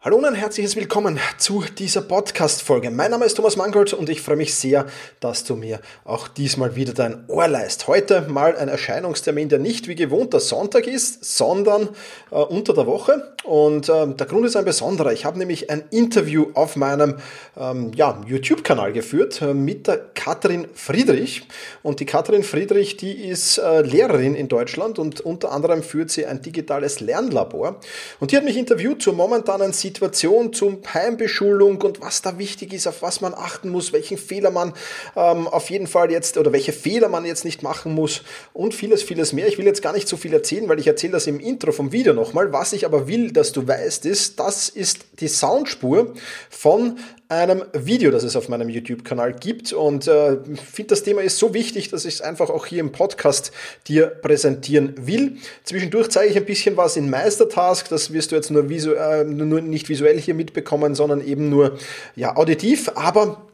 Hallo und ein herzliches Willkommen zu dieser Podcast-Folge. Mein Name ist Thomas Mangold und ich freue mich sehr, dass du mir auch diesmal wieder dein Ohr leist. Heute mal ein Erscheinungstermin, der nicht wie gewohnt der Sonntag ist, sondern äh, unter der Woche. Und äh, der Grund ist ein besonderer. Ich habe nämlich ein Interview auf meinem ähm, ja, YouTube-Kanal geführt äh, mit der Katrin Friedrich. Und die Katrin Friedrich, die ist äh, Lehrerin in Deutschland und unter anderem führt sie ein digitales Lernlabor. Und die hat mich interviewt zur momentanen Situation zum Heimbeschulung und was da wichtig ist, auf was man achten muss, welchen Fehler man ähm, auf jeden Fall jetzt oder welche Fehler man jetzt nicht machen muss und vieles, vieles mehr. Ich will jetzt gar nicht so viel erzählen, weil ich erzähle das im Intro vom Video nochmal. Was ich aber will, dass du weißt, ist, das ist die Soundspur von einem Video, das es auf meinem YouTube-Kanal gibt. Und äh, finde, das Thema ist so wichtig, dass ich es einfach auch hier im Podcast dir präsentieren will. Zwischendurch zeige ich ein bisschen was in Meistertask. Das wirst du jetzt nur, visu äh, nur nicht visuell hier mitbekommen, sondern eben nur ja, auditiv. Aber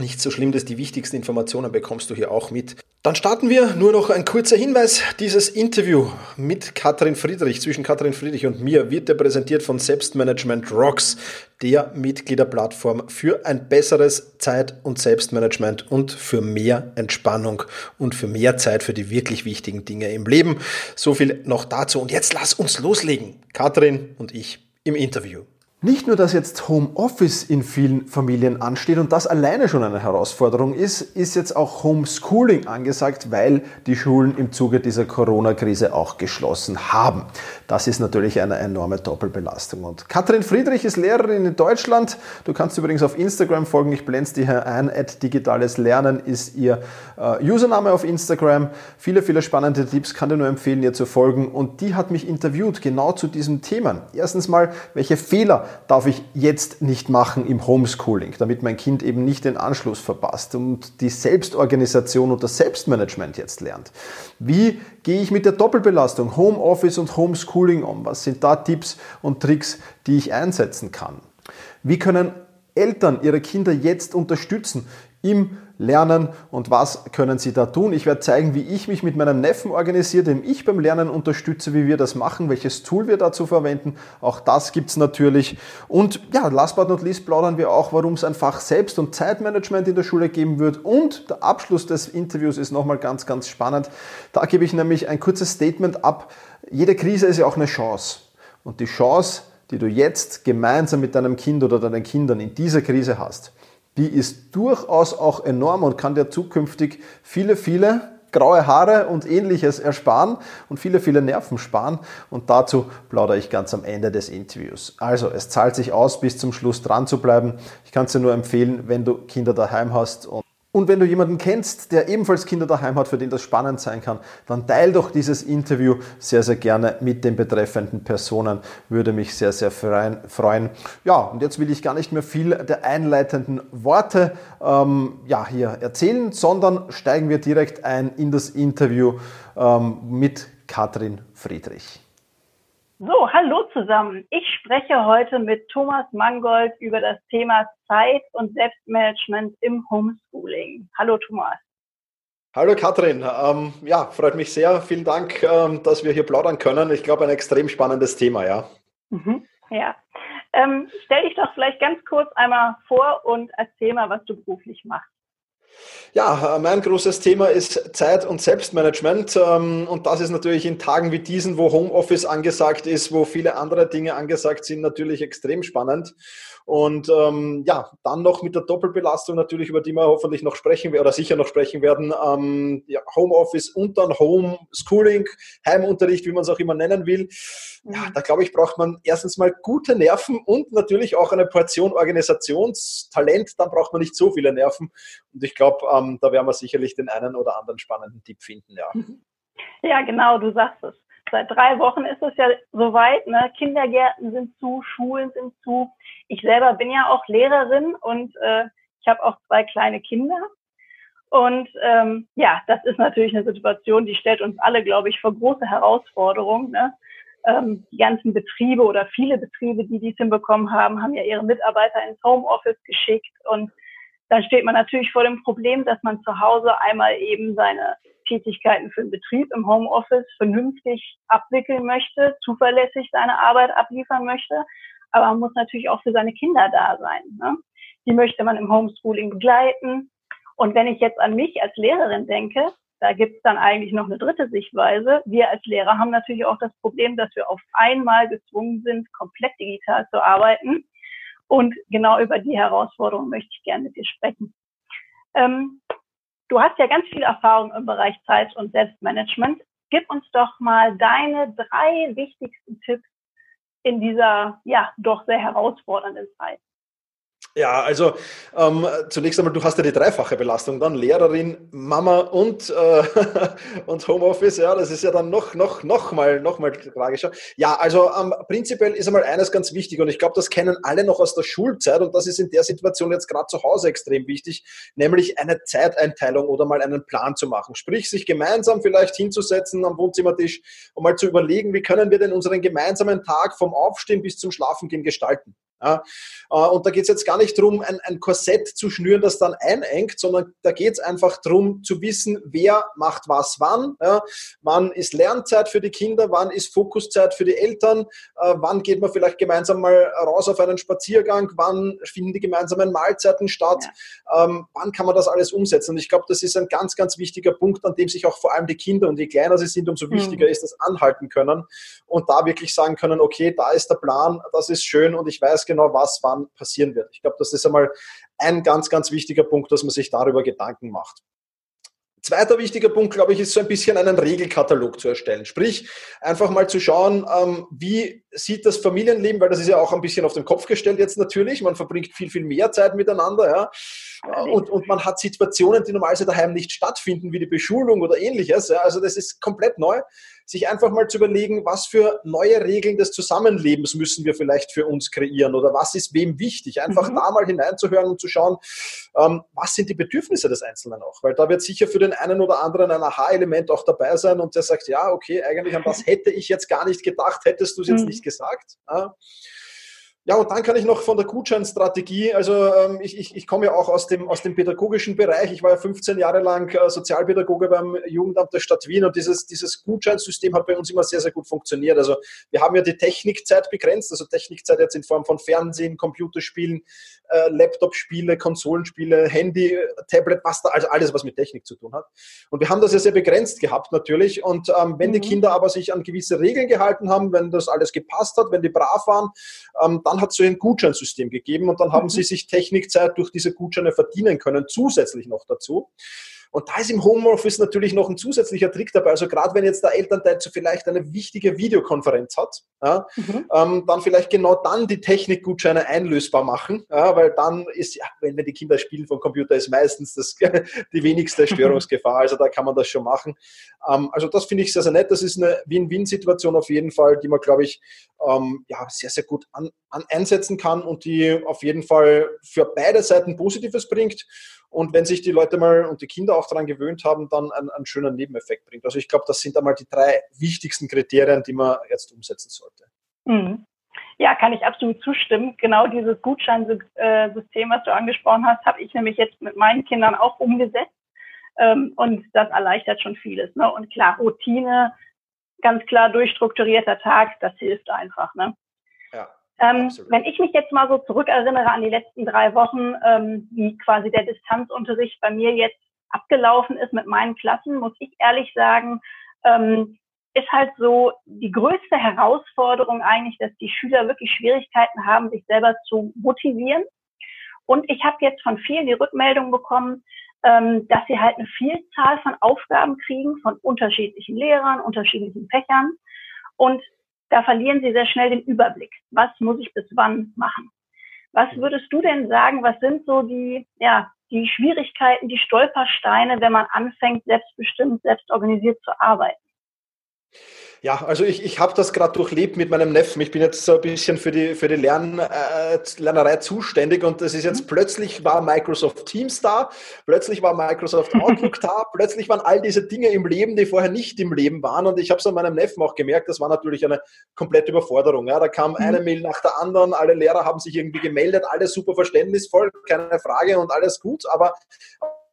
nicht so schlimm, dass die wichtigsten Informationen bekommst du hier auch mit. Dann starten wir. Nur noch ein kurzer Hinweis. Dieses Interview mit Katrin Friedrich, zwischen Katrin Friedrich und mir, wird dir präsentiert von Selbstmanagement Rocks, der Mitgliederplattform für ein besseres Zeit- und Selbstmanagement und für mehr Entspannung und für mehr Zeit für die wirklich wichtigen Dinge im Leben. So viel noch dazu. Und jetzt lass uns loslegen. Katrin und ich im Interview. Nicht nur, dass jetzt Homeoffice in vielen Familien ansteht und das alleine schon eine Herausforderung ist, ist jetzt auch Homeschooling angesagt, weil die Schulen im Zuge dieser Corona-Krise auch geschlossen haben. Das ist natürlich eine enorme Doppelbelastung. Und Katrin Friedrich ist Lehrerin in Deutschland. Du kannst übrigens auf Instagram folgen. Ich blende dir hier ein. At digitales Lernen ist ihr äh, Username auf Instagram. Viele, viele spannende Tipps kann dir nur empfehlen, ihr zu folgen. Und die hat mich interviewt genau zu diesem Thema. Erstens mal, welche Fehler darf ich jetzt nicht machen im Homeschooling, damit mein Kind eben nicht den Anschluss verpasst und die Selbstorganisation und das Selbstmanagement jetzt lernt. Wie gehe ich mit der Doppelbelastung Homeoffice und Homeschooling um? Was sind da Tipps und Tricks, die ich einsetzen kann? Wie können Eltern ihre Kinder jetzt unterstützen im lernen und was können Sie da tun. Ich werde zeigen, wie ich mich mit meinem Neffen organisiere, dem ich beim Lernen unterstütze, wie wir das machen, welches Tool wir dazu verwenden. Auch das gibt es natürlich. Und ja, last but not least plaudern wir auch, warum es ein Fach Selbst- und Zeitmanagement in der Schule geben wird. Und der Abschluss des Interviews ist nochmal ganz, ganz spannend. Da gebe ich nämlich ein kurzes Statement ab. Jede Krise ist ja auch eine Chance. Und die Chance, die du jetzt gemeinsam mit deinem Kind oder deinen Kindern in dieser Krise hast, die ist durchaus auch enorm und kann dir zukünftig viele, viele graue Haare und ähnliches ersparen und viele, viele Nerven sparen. Und dazu plaudere ich ganz am Ende des Interviews. Also, es zahlt sich aus, bis zum Schluss dran zu bleiben. Ich kann es dir nur empfehlen, wenn du Kinder daheim hast und und wenn du jemanden kennst, der ebenfalls Kinder daheim hat, für den das spannend sein kann, dann teil doch dieses Interview sehr, sehr gerne mit den betreffenden Personen. Würde mich sehr, sehr freuen. Ja, und jetzt will ich gar nicht mehr viel der einleitenden Worte ähm, ja, hier erzählen, sondern steigen wir direkt ein in das Interview ähm, mit Katrin Friedrich. So, hallo zusammen. Ich spreche heute mit Thomas Mangold über das Thema Zeit und Selbstmanagement im Homeschooling. Hallo Thomas. Hallo Katrin, ähm, ja, freut mich sehr. Vielen Dank, ähm, dass wir hier plaudern können. Ich glaube, ein extrem spannendes Thema, ja. Mhm, ja. Ähm, stell dich doch vielleicht ganz kurz einmal vor und erzähl mal, was du beruflich machst. Ja, äh, mein großes Thema ist Zeit- und Selbstmanagement. Ähm, und das ist natürlich in Tagen wie diesen, wo Homeoffice angesagt ist, wo viele andere Dinge angesagt sind, natürlich extrem spannend. Und ähm, ja, dann noch mit der Doppelbelastung natürlich, über die wir hoffentlich noch sprechen oder sicher noch sprechen werden. Ähm, ja, Homeoffice und dann Homeschooling, Heimunterricht, wie man es auch immer nennen will. Ja, mhm. da glaube ich, braucht man erstens mal gute Nerven und natürlich auch eine Portion Organisationstalent. Dann braucht man nicht so viele Nerven. Und ich glaube, ähm, da werden wir sicherlich den einen oder anderen spannenden Tipp finden, ja. Ja, genau, du sagst es. Seit drei Wochen ist es ja soweit, ne? Kindergärten sind zu, Schulen sind zu. Ich selber bin ja auch Lehrerin und äh, ich habe auch zwei kleine Kinder. Und ähm, ja, das ist natürlich eine Situation, die stellt uns alle, glaube ich, vor große Herausforderungen. Ne? Ähm, die ganzen Betriebe oder viele Betriebe, die dies hinbekommen haben, haben ja ihre Mitarbeiter ins Homeoffice geschickt und dann steht man natürlich vor dem Problem, dass man zu Hause einmal eben seine Tätigkeiten für den Betrieb im Homeoffice vernünftig abwickeln möchte, zuverlässig seine Arbeit abliefern möchte, aber man muss natürlich auch für seine Kinder da sein. Ne? Die möchte man im Homeschooling begleiten. Und wenn ich jetzt an mich als Lehrerin denke, da gibt es dann eigentlich noch eine dritte Sichtweise. Wir als Lehrer haben natürlich auch das Problem, dass wir auf einmal gezwungen sind, komplett digital zu arbeiten. Und genau über die Herausforderung möchte ich gerne mit dir sprechen. Ähm, du hast ja ganz viel Erfahrung im Bereich Zeit- und Selbstmanagement. Gib uns doch mal deine drei wichtigsten Tipps in dieser, ja, doch sehr herausfordernden Zeit. Ja, also ähm, zunächst einmal, du hast ja die dreifache Belastung dann, Lehrerin, Mama und, äh, und Homeoffice, ja, das ist ja dann noch, noch, noch mal, noch mal tragischer. Ja, also ähm, prinzipiell ist einmal eines ganz wichtig und ich glaube, das kennen alle noch aus der Schulzeit und das ist in der Situation jetzt gerade zu Hause extrem wichtig, nämlich eine Zeiteinteilung oder mal einen Plan zu machen. Sprich, sich gemeinsam vielleicht hinzusetzen am Wohnzimmertisch und mal zu überlegen, wie können wir denn unseren gemeinsamen Tag vom Aufstehen bis zum Schlafengehen gestalten. Ja, äh, und da geht es jetzt gar nicht darum, ein, ein, Korsett zu schnüren, das dann einengt, sondern da geht es einfach darum zu wissen, wer macht was wann. Ja, wann ist Lernzeit für die Kinder, wann ist Fokuszeit für die Eltern, äh, wann geht man vielleicht gemeinsam mal raus auf einen Spaziergang, wann finden die gemeinsamen Mahlzeiten statt, ja. ähm, wann kann man das alles umsetzen. Und ich glaube, das ist ein ganz, ganz wichtiger Punkt, an dem sich auch vor allem die Kinder, und je kleiner sie sind, umso wichtiger mhm. ist, das anhalten können und da wirklich sagen können, okay, da ist der Plan, das ist schön und ich weiß genau, was wann passieren wird. Ich glaube, das ist einmal ein ganz, ganz wichtiger Punkt, dass man sich darüber Gedanken macht. Zweiter wichtiger Punkt, glaube ich, ist so ein bisschen einen Regelkatalog zu erstellen. Sprich, einfach mal zu schauen, ähm, wie sieht das Familienleben, weil das ist ja auch ein bisschen auf den Kopf gestellt jetzt natürlich. Man verbringt viel, viel mehr Zeit miteinander, ja. Und, und man hat Situationen, die normalerweise daheim nicht stattfinden, wie die Beschulung oder ähnliches. Ja. Also das ist komplett neu sich einfach mal zu überlegen, was für neue Regeln des Zusammenlebens müssen wir vielleicht für uns kreieren oder was ist wem wichtig. Einfach mhm. da mal hineinzuhören und zu schauen, ähm, was sind die Bedürfnisse des Einzelnen auch. Weil da wird sicher für den einen oder anderen ein Aha-Element auch dabei sein und der sagt, ja, okay, eigentlich an das hätte ich jetzt gar nicht gedacht, hättest du es jetzt mhm. nicht gesagt. Ja. Ja, und dann kann ich noch von der Gutscheinstrategie, also ähm, ich, ich, ich komme ja auch aus dem, aus dem pädagogischen Bereich. Ich war ja 15 Jahre lang äh, Sozialpädagoge beim Jugendamt der Stadt Wien und dieses, dieses Gutscheinsystem hat bei uns immer sehr, sehr gut funktioniert. Also wir haben ja die Technikzeit begrenzt, also Technikzeit jetzt in Form von Fernsehen, Computerspielen, äh, Laptop-Spiele, Konsolenspiele, Handy, Tablet, was da, also alles, was mit Technik zu tun hat. Und wir haben das ja sehr begrenzt gehabt natürlich. Und ähm, wenn mhm. die Kinder aber sich an gewisse Regeln gehalten haben, wenn das alles gepasst hat, wenn die brav waren, ähm, dann hat es so ein Gutscheinsystem gegeben und dann haben mhm. sie sich Technikzeit durch diese Gutscheine verdienen können, zusätzlich noch dazu. Und da ist im Homeoffice natürlich noch ein zusätzlicher Trick dabei. Also gerade wenn jetzt der Elternteil so vielleicht eine wichtige Videokonferenz hat, ja, mhm. ähm, dann vielleicht genau dann die Technikgutscheine einlösbar machen, ja, weil dann ist, ja, wenn, wenn die Kinder spielen vom Computer, ist meistens das, die wenigste Störungsgefahr. Also da kann man das schon machen. Ähm, also das finde ich sehr, sehr nett. Das ist eine Win-Win-Situation auf jeden Fall, die man, glaube ich, ähm, ja, sehr, sehr gut an, an einsetzen kann und die auf jeden Fall für beide Seiten Positives bringt und wenn sich die Leute mal und die Kinder auch daran gewöhnt haben, dann einen, einen schönen Nebeneffekt bringt. Also ich glaube, das sind einmal die drei wichtigsten Kriterien, die man jetzt umsetzen sollte. Mhm. Ja, kann ich absolut zustimmen. Genau dieses Gutscheinsystem, was du angesprochen hast, habe ich nämlich jetzt mit meinen Kindern auch umgesetzt. Ähm, und das erleichtert schon vieles. Ne? Und klar, Routine, ganz klar durchstrukturierter Tag, das hilft einfach. Ne? Ähm, wenn ich mich jetzt mal so zurückerinnere an die letzten drei Wochen, ähm, wie quasi der Distanzunterricht bei mir jetzt abgelaufen ist mit meinen Klassen, muss ich ehrlich sagen, ähm, ist halt so die größte Herausforderung eigentlich, dass die Schüler wirklich Schwierigkeiten haben, sich selber zu motivieren. Und ich habe jetzt von vielen die Rückmeldung bekommen, ähm, dass sie halt eine Vielzahl von Aufgaben kriegen von unterschiedlichen Lehrern, unterschiedlichen Fächern. Und da verlieren sie sehr schnell den Überblick. Was muss ich bis wann machen? Was würdest du denn sagen, was sind so die, ja, die Schwierigkeiten, die Stolpersteine, wenn man anfängt, selbstbestimmt, selbstorganisiert zu arbeiten? Ja, also ich, ich habe das gerade durchlebt mit meinem Neffen. Ich bin jetzt so ein bisschen für die, für die Lern, äh, Lernerei zuständig und das ist jetzt mhm. plötzlich war Microsoft Teams da, plötzlich war Microsoft Outlook da, plötzlich waren all diese Dinge im Leben, die vorher nicht im Leben waren und ich habe es an meinem Neffen auch gemerkt, das war natürlich eine komplette Überforderung. Ja. Da kam mhm. eine Mail nach der anderen, alle Lehrer haben sich irgendwie gemeldet, alles super verständnisvoll, keine Frage und alles gut, aber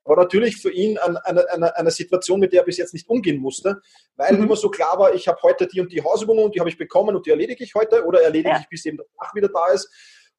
war natürlich für ihn eine, eine, eine Situation, mit der er bis jetzt nicht umgehen musste, weil mhm. immer so klar war, ich habe heute die und die Hausübungen und die habe ich bekommen und die erledige ich heute oder erledige ja. ich, bis eben der Tag wieder da ist.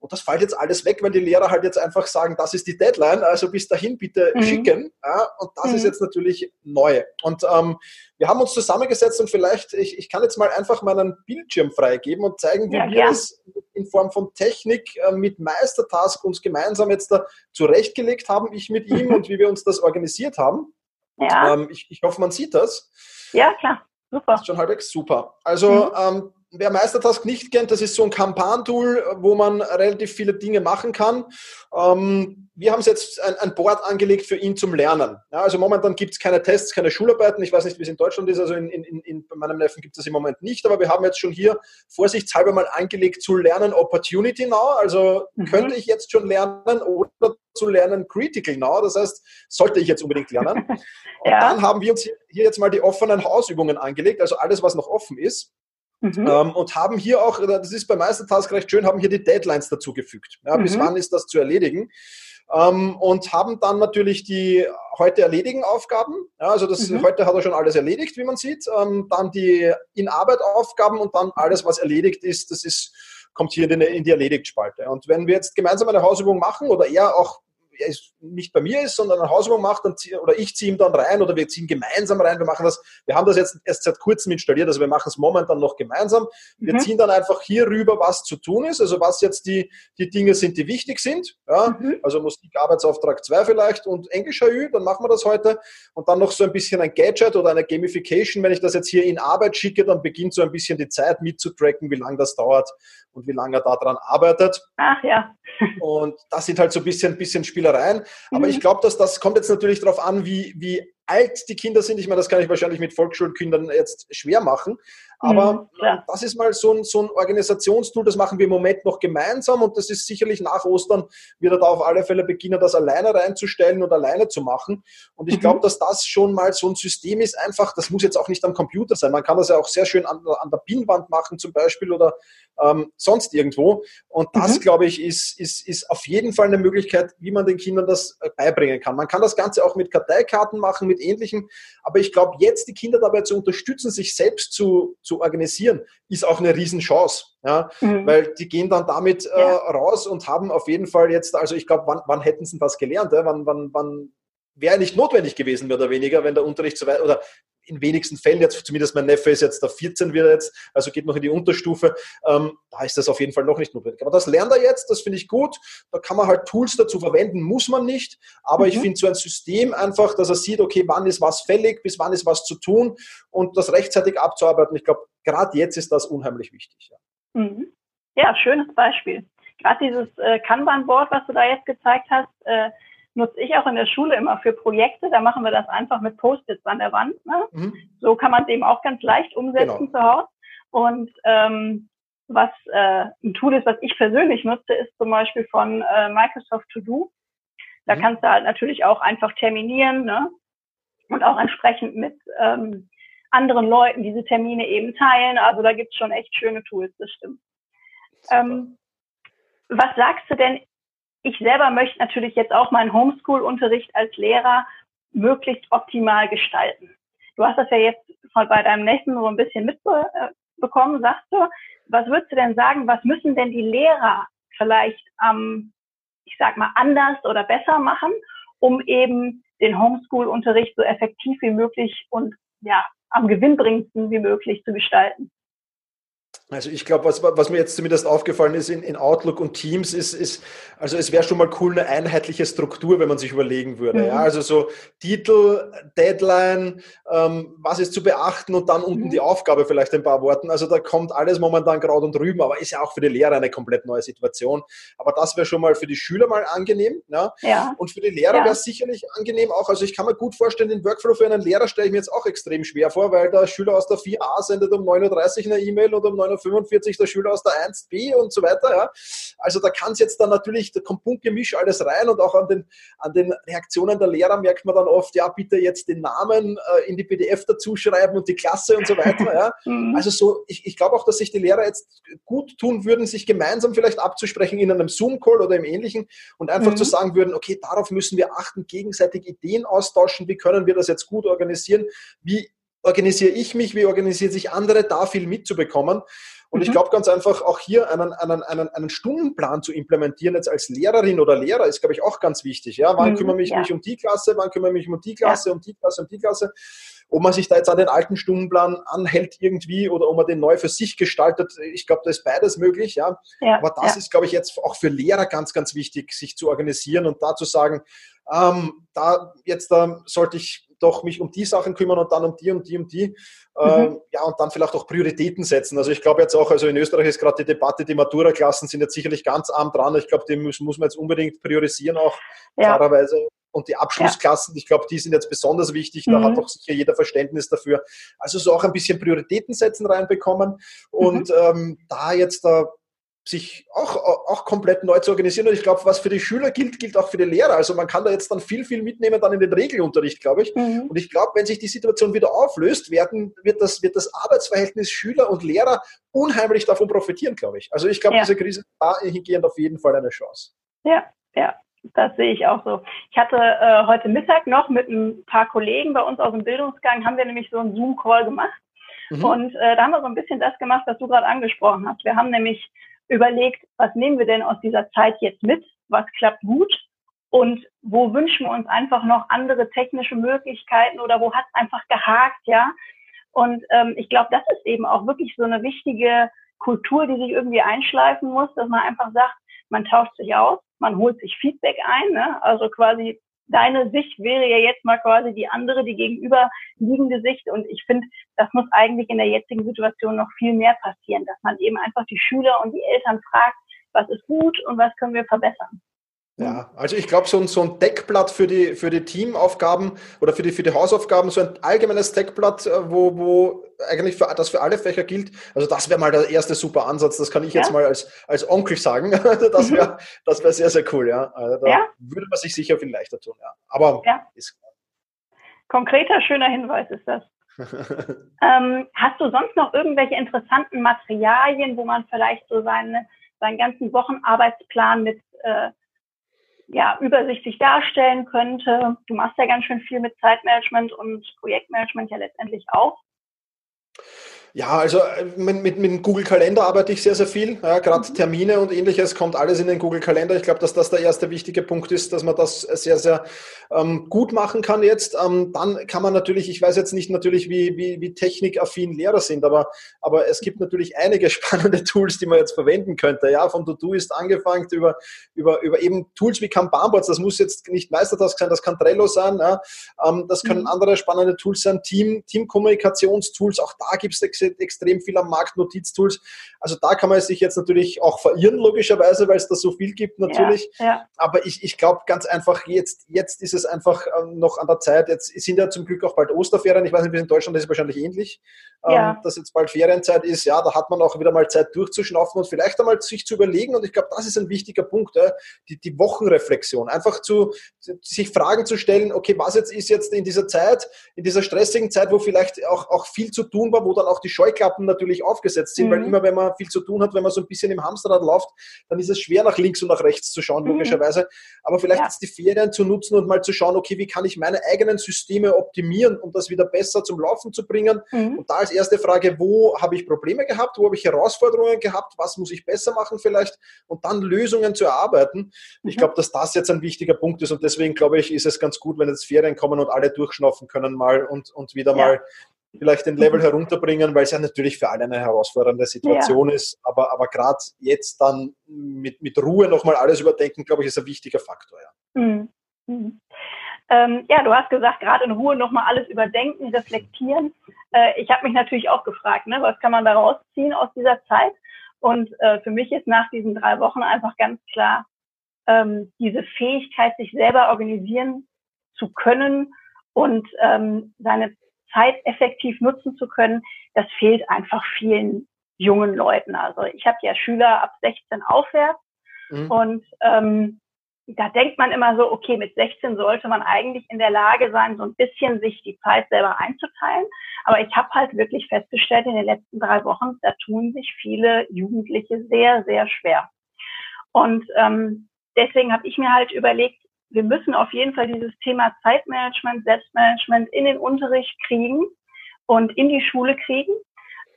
Und das fällt jetzt alles weg, weil die Lehrer halt jetzt einfach sagen, das ist die Deadline, also bis dahin bitte mhm. schicken. Ja, und das mhm. ist jetzt natürlich neu. Und ähm, wir haben uns zusammengesetzt und vielleicht, ich, ich kann jetzt mal einfach meinen Bildschirm freigeben und zeigen, wie ja, wir es in Form von Technik äh, mit Meistertask uns gemeinsam jetzt da zurechtgelegt haben, ich mit ihm und wie wir uns das organisiert haben. Ja. Ähm, ich, ich hoffe, man sieht das. Ja, klar. Super. Das ist schon halbwegs super. Also mhm. ähm, wer Meistertask nicht kennt, das ist so ein Kampan-Tool, wo man relativ viele Dinge machen kann. Ähm, wir haben jetzt ein, ein, Board angelegt für ihn zum Lernen. Ja, also momentan gibt es keine Tests, keine Schularbeiten. Ich weiß nicht, wie es in Deutschland ist. Also in, in, in, bei meinem Neffen gibt es das im Moment nicht. Aber wir haben jetzt schon hier vorsichtshalber mal angelegt zu lernen Opportunity Now. Also mhm. könnte ich jetzt schon lernen oder zu lernen Critical Now. Das heißt, sollte ich jetzt unbedingt lernen. Und ja. dann haben wir uns hier jetzt mal die offenen Hausübungen angelegt. Also alles, was noch offen ist. Mhm. Ähm, und haben hier auch, das ist bei Meistertask recht schön, haben hier die Deadlines dazugefügt. Ja, mhm. Bis wann ist das zu erledigen? Ähm, und haben dann natürlich die heute erledigen Aufgaben. Ja, also das, mhm. heute hat er schon alles erledigt, wie man sieht. Ähm, dann die in Arbeit Aufgaben und dann alles, was erledigt ist, das ist, kommt hier in die, in die Erledigt-Spalte. Und wenn wir jetzt gemeinsam eine Hausübung machen oder er auch nicht bei mir ist, sondern eine Hausübung macht dann zieh, oder ich ziehe ihn dann rein oder wir ziehen gemeinsam rein. Wir machen das, wir haben das jetzt erst seit kurzem installiert, also wir machen es momentan noch gemeinsam. Wir mhm. ziehen dann einfach hier rüber, was zu tun ist, also was jetzt die, die Dinge sind, die wichtig sind. Ja? Mhm. Also Musik, Arbeitsauftrag 2 vielleicht und Englisch HÜ, dann machen wir das heute. Und dann noch so ein bisschen ein Gadget oder eine Gamification. Wenn ich das jetzt hier in Arbeit schicke, dann beginnt so ein bisschen die Zeit mitzutracken, wie lange das dauert und wie lange er daran arbeitet. Ach ja. und das sind halt so ein bisschen, bisschen Spielereien. Aber mhm. ich glaube, dass das kommt jetzt natürlich darauf an, wie, wie alt die Kinder sind. Ich meine, das kann ich wahrscheinlich mit Volksschulkindern jetzt schwer machen. Aber mhm, das ist mal so ein, so ein Organisationstool, das machen wir im Moment noch gemeinsam und das ist sicherlich nach Ostern wird er da auf alle Fälle beginnen, das alleine reinzustellen und alleine zu machen. Und ich mhm. glaube, dass das schon mal so ein System ist, einfach, das muss jetzt auch nicht am Computer sein. Man kann das ja auch sehr schön an, an der Pinnwand machen zum Beispiel oder ähm, sonst irgendwo. Und das, mhm. glaube ich, ist, ist, ist auf jeden Fall eine Möglichkeit, wie man den Kindern das äh, beibringen kann. Man kann das Ganze auch mit Karteikarten machen, mit ähnlichem. Aber ich glaube, jetzt die Kinder dabei zu unterstützen, sich selbst zu, zu organisieren, ist auch eine Riesenchance. Ja, mhm. Weil die gehen dann damit äh, ja. raus und haben auf jeden Fall jetzt, also ich glaube, wann, wann hätten sie was gelernt? Ja? Wann, wann, wann wäre nicht notwendig gewesen, mehr oder weniger, wenn der Unterricht so weit, oder in wenigsten Fällen, jetzt zumindest mein Neffe ist jetzt der 14 wieder jetzt, also geht noch in die Unterstufe, ähm, da ist das auf jeden Fall noch nicht notwendig. Aber das lernt er jetzt, das finde ich gut. Da kann man halt Tools dazu verwenden, muss man nicht. Aber mhm. ich finde so ein System einfach, dass er sieht, okay, wann ist was fällig, bis wann ist was zu tun und das rechtzeitig abzuarbeiten. Ich glaube, gerade jetzt ist das unheimlich wichtig. Ja, mhm. ja schönes Beispiel. Gerade dieses äh, Kanban-Board, was du da jetzt gezeigt hast, äh, nutze ich auch in der Schule immer für Projekte. Da machen wir das einfach mit Post-its an der Wand. Ne? Mhm. So kann man es eben auch ganz leicht umsetzen genau. zu Hause. Und ähm, was äh, ein Tool ist, was ich persönlich nutze, ist zum Beispiel von äh, Microsoft To Do. Da mhm. kannst du halt natürlich auch einfach terminieren ne? und auch entsprechend mit ähm, anderen Leuten diese Termine eben teilen. Also da gibt's schon echt schöne Tools, das stimmt. Ähm, was sagst du denn ich selber möchte natürlich jetzt auch meinen Homeschool-Unterricht als Lehrer möglichst optimal gestalten. Du hast das ja jetzt bei deinem nächsten so ein bisschen mitbekommen, sagst du. Was würdest du denn sagen, was müssen denn die Lehrer vielleicht, ähm, ich sag mal, anders oder besser machen, um eben den Homeschool-Unterricht so effektiv wie möglich und ja, am gewinnbringendsten wie möglich zu gestalten? Also ich glaube, was, was mir jetzt zumindest aufgefallen ist in, in Outlook und Teams, ist, ist also es wäre schon mal cool, eine einheitliche Struktur, wenn man sich überlegen würde. Mhm. Ja? Also so Titel, Deadline, ähm, was ist zu beachten und dann unten mhm. die Aufgabe vielleicht ein paar Worten. Also da kommt alles momentan Kraut und Rüben, aber ist ja auch für die Lehrer eine komplett neue Situation. Aber das wäre schon mal für die Schüler mal angenehm. Ja? ja. Und für die Lehrer ja. wäre es sicherlich angenehm auch. Also ich kann mir gut vorstellen, den Workflow für einen Lehrer stelle ich mir jetzt auch extrem schwer vor, weil der Schüler aus der 4a sendet um 9.30 Uhr eine E-Mail und um 9 45 der Schüler aus der 1b und so weiter. Ja. Also da kann es jetzt dann natürlich, da kommt Punktgemisch alles rein und auch an den, an den Reaktionen der Lehrer merkt man dann oft, ja, bitte jetzt den Namen äh, in die PDF dazu schreiben und die Klasse und so weiter. Ja. Mhm. Also so, ich, ich glaube auch, dass sich die Lehrer jetzt gut tun würden, sich gemeinsam vielleicht abzusprechen in einem Zoom-Call oder im Ähnlichen und einfach mhm. zu sagen würden, okay, darauf müssen wir achten, gegenseitig Ideen austauschen, wie können wir das jetzt gut organisieren, wie organisiere ich mich, wie organisieren sich andere, da viel mitzubekommen. Und mhm. ich glaube ganz einfach, auch hier einen, einen, einen, einen Stundenplan zu implementieren, jetzt als Lehrerin oder Lehrer, ist, glaube ich, auch ganz wichtig. Ja, wann mhm, kümmere ich ja. mich um die Klasse, wann kümmere ich mich um die Klasse, ja. um die Klasse, um die Klasse. Ob man sich da jetzt an den alten Stundenplan anhält irgendwie oder ob man den neu für sich gestaltet, ich glaube, da ist beides möglich. Ja. ja Aber das ist, glaube ich, jetzt auch für Lehrer ganz, ganz wichtig, sich zu organisieren und da zu sagen, ähm, da jetzt da sollte ich doch mich um die Sachen kümmern und dann um die und die und die. Mhm. Ähm, ja, und dann vielleicht auch Prioritäten setzen. Also ich glaube jetzt auch, also in Österreich ist gerade die Debatte, die Matura-Klassen sind jetzt sicherlich ganz arm dran. Ich glaube, die muss, muss man jetzt unbedingt priorisieren auch ja. klarerweise. Und die Abschlussklassen, ja. ich glaube, die sind jetzt besonders wichtig. Da mhm. hat doch sicher jeder Verständnis dafür. Also so auch ein bisschen Prioritäten setzen reinbekommen und mhm. ähm, da jetzt da sich auch, auch komplett neu zu organisieren. Und ich glaube, was für die Schüler gilt, gilt auch für die Lehrer. Also man kann da jetzt dann viel, viel mitnehmen dann in den Regelunterricht, glaube ich. Mhm. Und ich glaube, wenn sich die Situation wieder auflöst, werden, wird, das, wird das Arbeitsverhältnis Schüler und Lehrer unheimlich davon profitieren, glaube ich. Also ich glaube, ja. diese Krise ist dahingehend auf jeden Fall eine Chance. Ja, ja. Das sehe ich auch so. Ich hatte äh, heute Mittag noch mit ein paar Kollegen bei uns aus dem Bildungsgang, haben wir nämlich so einen Zoom-Call gemacht. Mhm. Und äh, da haben wir so ein bisschen das gemacht, was du gerade angesprochen hast. Wir haben nämlich überlegt, was nehmen wir denn aus dieser Zeit jetzt mit, was klappt gut und wo wünschen wir uns einfach noch andere technische Möglichkeiten oder wo hat es einfach gehakt, ja. Und ähm, ich glaube, das ist eben auch wirklich so eine wichtige Kultur, die sich irgendwie einschleifen muss, dass man einfach sagt, man tauscht sich aus, man holt sich Feedback ein, ne? also quasi deine Sicht wäre ja jetzt mal quasi die andere, die gegenüberliegende Sicht. Und ich finde, das muss eigentlich in der jetzigen Situation noch viel mehr passieren, dass man eben einfach die Schüler und die Eltern fragt, was ist gut und was können wir verbessern. Ja, also ich glaube, so ein, so ein Deckblatt für die, für die Teamaufgaben oder für die, für die Hausaufgaben, so ein allgemeines Deckblatt, äh, wo, wo eigentlich für, das für alle Fächer gilt. Also das wäre mal der erste super Ansatz. Das kann ich ja? jetzt mal als, als Onkel sagen. Das wäre mhm. das wär sehr, sehr cool. Ja. Also da ja. würde man sich sicher viel leichter tun. Ja. Aber ja. ist klar. Konkreter, schöner Hinweis ist das. ähm, hast du sonst noch irgendwelche interessanten Materialien, wo man vielleicht so seine, seinen ganzen Wochenarbeitsplan mit äh, ja, übersichtlich darstellen könnte? Du machst ja ganz schön viel mit Zeitmanagement und Projektmanagement ja letztendlich auch. Ja, also äh, mit, mit, mit dem Google Kalender arbeite ich sehr, sehr viel. Ja, Gerade mhm. Termine und ähnliches kommt alles in den Google Kalender. Ich glaube, dass das der erste wichtige Punkt ist, dass man das sehr, sehr ähm, gut machen kann jetzt. Ähm, dann kann man natürlich, ich weiß jetzt nicht natürlich, wie, wie, wie technikaffin Lehrer sind, aber, aber es gibt natürlich einige spannende Tools, die man jetzt verwenden könnte. Ja, von Todoist angefangen über, über, über eben Tools wie Kanban-Boards. Das muss jetzt nicht Meistertask sein, das kann Trello sein. Ja. Ähm, das können mhm. andere spannende Tools sein. Team, Teamkommunikationstools, auch da gibt es extrem viel am Markt, Notiztools. Also da kann man sich jetzt natürlich auch verirren, logischerweise, weil es da so viel gibt natürlich. Ja, ja. Aber ich, ich glaube ganz einfach, jetzt, jetzt ist es einfach ähm, noch an der Zeit. Jetzt sind ja zum Glück auch bald Osterferien. Ich weiß nicht, wie in Deutschland ist es wahrscheinlich ähnlich. Ja. Ähm, dass jetzt bald Ferienzeit ist, ja, da hat man auch wieder mal Zeit durchzuschnaufen und vielleicht einmal sich zu überlegen. Und ich glaube, das ist ein wichtiger Punkt, ja, die, die Wochenreflexion. Einfach zu, sich Fragen zu stellen, okay, was jetzt ist jetzt in dieser Zeit, in dieser stressigen Zeit, wo vielleicht auch, auch viel zu tun war, wo dann auch die Scheuklappen natürlich aufgesetzt sind, mhm. weil immer wenn man viel zu tun hat, wenn man so ein bisschen im Hamsterrad läuft, dann ist es schwer nach links und nach rechts zu schauen, mhm. logischerweise. Aber vielleicht ja. jetzt die Ferien zu nutzen und mal zu schauen, okay, wie kann ich meine eigenen Systeme optimieren, um das wieder besser zum Laufen zu bringen. Mhm. Und da als erste Frage, wo habe ich Probleme gehabt, wo habe ich Herausforderungen gehabt, was muss ich besser machen vielleicht und dann Lösungen zu erarbeiten. Ich mhm. glaube, dass das jetzt ein wichtiger Punkt ist und deswegen glaube ich, ist es ganz gut, wenn jetzt Ferien kommen und alle durchschnaufen können mal und, und wieder ja. mal vielleicht den Level herunterbringen, weil es ja natürlich für alle eine herausfordernde Situation ja. ist. Aber, aber gerade jetzt dann mit, mit Ruhe nochmal alles überdenken, glaube ich, ist ein wichtiger Faktor. Ja, mhm. Ähm, ja du hast gesagt, gerade in Ruhe nochmal alles überdenken, reflektieren. Äh, ich habe mich natürlich auch gefragt, ne, was kann man da rausziehen aus dieser Zeit? Und äh, für mich ist nach diesen drei Wochen einfach ganz klar, ähm, diese Fähigkeit, sich selber organisieren zu können und ähm, seine Zeit effektiv nutzen zu können, das fehlt einfach vielen jungen Leuten. Also ich habe ja Schüler ab 16 aufwärts mhm. und ähm, da denkt man immer so, okay, mit 16 sollte man eigentlich in der Lage sein, so ein bisschen sich die Zeit selber einzuteilen. Aber ich habe halt wirklich festgestellt in den letzten drei Wochen, da tun sich viele Jugendliche sehr, sehr schwer. Und ähm, deswegen habe ich mir halt überlegt, wir müssen auf jeden Fall dieses Thema Zeitmanagement, Selbstmanagement in den Unterricht kriegen und in die Schule kriegen.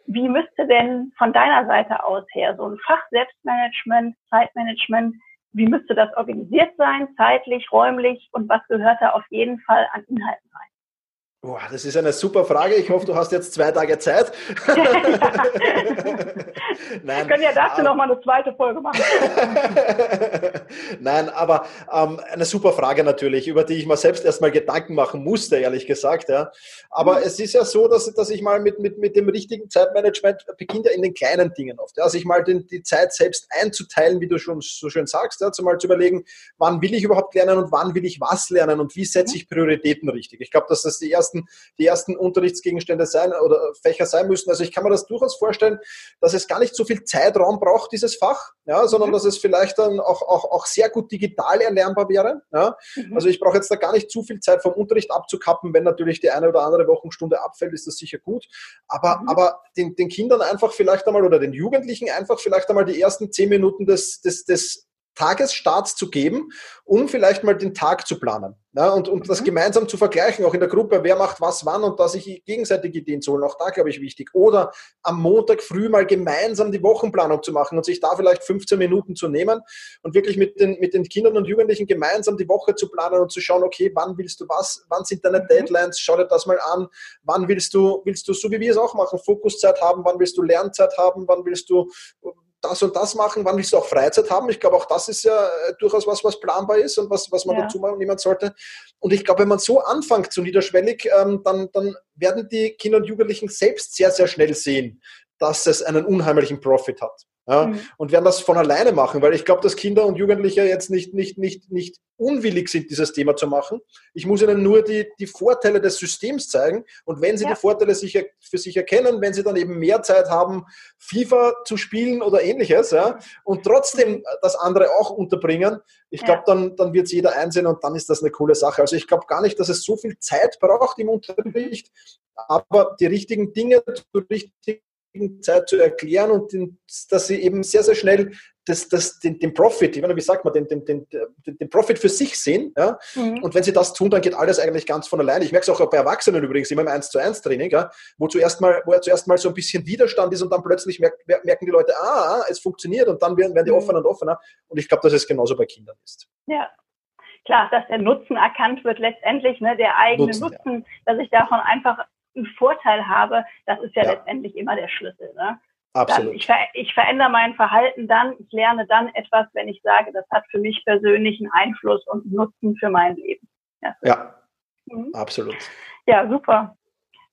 Wie müsste denn von deiner Seite aus her so ein Fach Selbstmanagement, Zeitmanagement, wie müsste das organisiert sein, zeitlich, räumlich und was gehört da auf jeden Fall an Inhalten rein? Boah, das ist eine super Frage. Ich hoffe, du hast jetzt zwei Tage Zeit. Nein, Wir können ja dazu noch mal eine zweite Folge machen. Nein, aber ähm, eine super Frage natürlich, über die ich mir selbst erstmal Gedanken machen musste, ehrlich gesagt. Ja. Aber mhm. es ist ja so, dass, dass ich mal mit, mit, mit dem richtigen Zeitmanagement beginnt ja in den kleinen Dingen oft. Ja. sich mal den, die Zeit selbst einzuteilen, wie du schon so schön sagst, ja. also mal zu überlegen, wann will ich überhaupt lernen und wann will ich was lernen und wie setze mhm. ich Prioritäten richtig. Ich glaube, dass das die erste ersten, die ersten Unterrichtsgegenstände sein oder Fächer sein müssen. Also ich kann mir das durchaus vorstellen, dass es gar nicht so viel Zeitraum braucht, dieses Fach, ja, sondern mhm. dass es vielleicht dann auch, auch, auch sehr gut digital erlernbar wäre. Ja. Mhm. Also ich brauche jetzt da gar nicht zu viel Zeit vom Unterricht abzukappen. Wenn natürlich die eine oder andere Wochenstunde abfällt, ist das sicher gut. Aber, mhm. aber den, den Kindern einfach vielleicht einmal oder den Jugendlichen einfach vielleicht einmal die ersten zehn Minuten des, des, des Tagesstarts zu geben, um vielleicht mal den Tag zu planen. Ja, und, und mhm. das gemeinsam zu vergleichen, auch in der Gruppe, wer macht was wann und da sich gegenseitig Ideen zu holen, auch da glaube ich wichtig. Oder am Montag früh mal gemeinsam die Wochenplanung zu machen und sich da vielleicht 15 Minuten zu nehmen und wirklich mit den, mit den Kindern und Jugendlichen gemeinsam die Woche zu planen und zu schauen, okay, wann willst du was, wann sind deine mhm. Deadlines, schau dir das mal an, wann willst du, willst du, so wie wir es auch machen, Fokuszeit haben, wann willst du Lernzeit haben, wann willst du das und das machen, wann willst du auch Freizeit haben? Ich glaube, auch das ist ja äh, durchaus was, was planbar ist und was, was man ja. dazu nehmen sollte. Und ich glaube, wenn man so anfängt, so niederschwellig, ähm, dann, dann werden die Kinder und Jugendlichen selbst sehr, sehr schnell sehen, dass es einen unheimlichen Profit hat. Ja, mhm. Und werden das von alleine machen, weil ich glaube, dass Kinder und Jugendliche jetzt nicht, nicht, nicht, nicht unwillig sind, dieses Thema zu machen. Ich muss ihnen nur die, die Vorteile des Systems zeigen. Und wenn sie ja. die Vorteile sich, für sich erkennen, wenn sie dann eben mehr Zeit haben, FIFA zu spielen oder ähnliches, ja, und trotzdem das andere auch unterbringen, ich glaube, dann, dann wird es jeder einsehen und dann ist das eine coole Sache. Also ich glaube gar nicht, dass es so viel Zeit braucht im Unterricht, aber die richtigen Dinge zur richtigen Zeit zu erklären und den, dass sie eben sehr, sehr schnell das, das, den, den Profit, ich meine, wie sagt man, den, den, den, den Profit für sich sehen. Ja? Mhm. Und wenn sie das tun, dann geht alles eigentlich ganz von alleine. Ich merke es auch bei Erwachsenen übrigens, immer im 1 zu 1 Training, ja? wo, zuerst mal, wo zuerst mal so ein bisschen Widerstand ist und dann plötzlich merken die Leute, ah, es funktioniert und dann werden, werden die mhm. offener und offener. Und ich glaube, dass es genauso bei Kindern ist. Ja, klar, dass der Nutzen erkannt wird letztendlich, ne, der eigene Nutzen, Nutzen ja. dass ich davon einfach einen Vorteil habe, das ist ja, ja. letztendlich immer der Schlüssel. Ne? Absolut. ich, ver ich, verändere mein Verhalten dann, ich lerne dann etwas, wenn ich sage, das hat für mich persönlich einen Einfluss und Nutzen für mein Leben. Ja, ja mhm. absolut. Ja, super.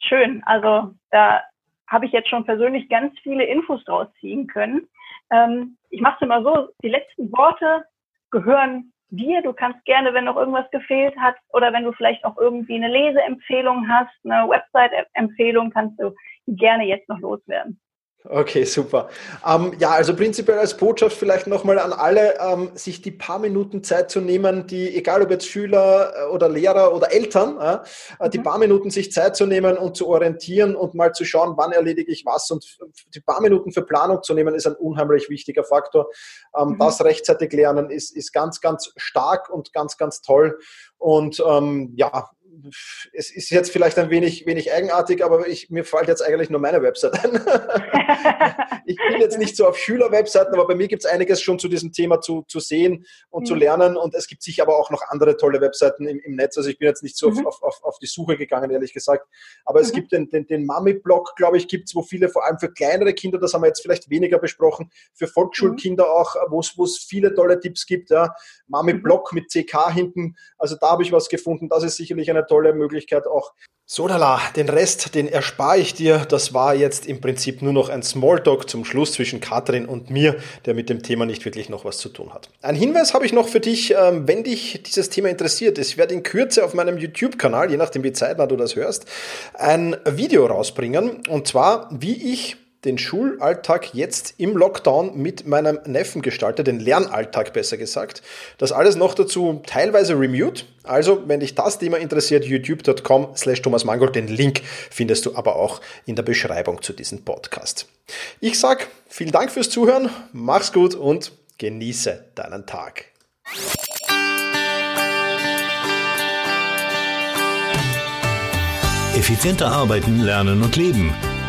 Schön. Also da habe ich jetzt schon persönlich ganz viele Infos draus ziehen können. Ähm, ich mache es immer so, die letzten Worte gehören dir. Du kannst gerne, wenn noch irgendwas gefehlt hat oder wenn du vielleicht auch irgendwie eine Leseempfehlung hast, eine Website-Empfehlung, kannst du gerne jetzt noch loswerden. Okay, super. Ähm, ja, also prinzipiell als Botschaft vielleicht nochmal an alle, ähm, sich die paar Minuten Zeit zu nehmen, die, egal ob jetzt Schüler äh, oder Lehrer oder Eltern, äh, die mhm. paar Minuten sich Zeit zu nehmen und zu orientieren und mal zu schauen, wann erledige ich was. Und die paar Minuten für Planung zu nehmen, ist ein unheimlich wichtiger Faktor. Ähm, mhm. Das rechtzeitig lernen ist, ist ganz, ganz stark und ganz, ganz toll. Und ähm, ja, es ist jetzt vielleicht ein wenig, wenig eigenartig, aber ich, mir fällt jetzt eigentlich nur meine Website ein. ich bin jetzt nicht so auf Schülerwebseiten, aber bei mir gibt es einiges schon zu diesem Thema zu, zu sehen und mhm. zu lernen. Und es gibt sicher aber auch noch andere tolle Webseiten im, im Netz. Also ich bin jetzt nicht so mhm. auf, auf, auf, die Suche gegangen, ehrlich gesagt. Aber mhm. es gibt den, den, den Mami-Blog, glaube ich, gibt es, wo viele, vor allem für kleinere Kinder, das haben wir jetzt vielleicht weniger besprochen, für Volksschulkinder mhm. auch, wo es viele tolle Tipps gibt. Ja. Mami-Blog mit CK hinten. Also da habe ich was gefunden. Das ist sicherlich eine tolle Möglichkeit auch. So, lala, den Rest, den erspare ich dir. Das war jetzt im Prinzip nur noch ein Smalltalk zum Schluss zwischen Katrin und mir, der mit dem Thema nicht wirklich noch was zu tun hat. Ein Hinweis habe ich noch für dich, ähm, wenn dich dieses Thema interessiert. Ich werde in Kürze auf meinem YouTube-Kanal, je nachdem wie zeitnah du das hörst, ein Video rausbringen. Und zwar, wie ich den Schulalltag jetzt im Lockdown mit meinem Neffen gestalte, den Lernalltag besser gesagt. Das alles noch dazu teilweise remute. Also, wenn dich das Thema interessiert, youtube.com slash Thomas Mangold, den Link findest du aber auch in der Beschreibung zu diesem Podcast. Ich sag vielen Dank fürs Zuhören, mach's gut und genieße deinen Tag. Effizienter arbeiten, lernen und leben